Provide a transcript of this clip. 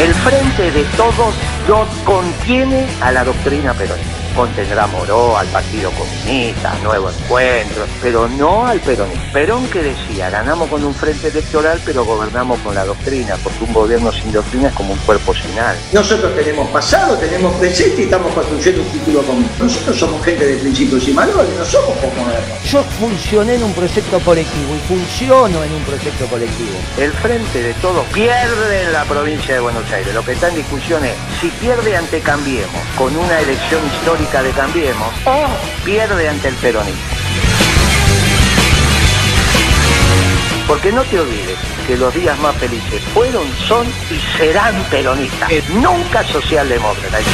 El frente de todos no contiene a la doctrina peronista contendrá Moró, al Partido Comunista, Nuevo Encuentro, pero no al peronismo. Perón que decía, ganamos con un frente electoral, pero gobernamos con la doctrina, porque un gobierno sin doctrina es como un cuerpo sin alma. Nosotros tenemos pasado, tenemos presente y estamos construyendo un futuro común. Nosotros somos gente de principios y valores, no somos postmodernos. Yo funcioné en un proyecto colectivo y funciono en un proyecto colectivo. El frente de todos pierde en la provincia de Buenos Aires. Lo que está en discusión es si pierde ante Cambiemos con una elección de Cambiemos o pierde ante el peronismo. Porque no te olvides que los días más felices fueron, son y serán peronistas, nunca socialdemócratas.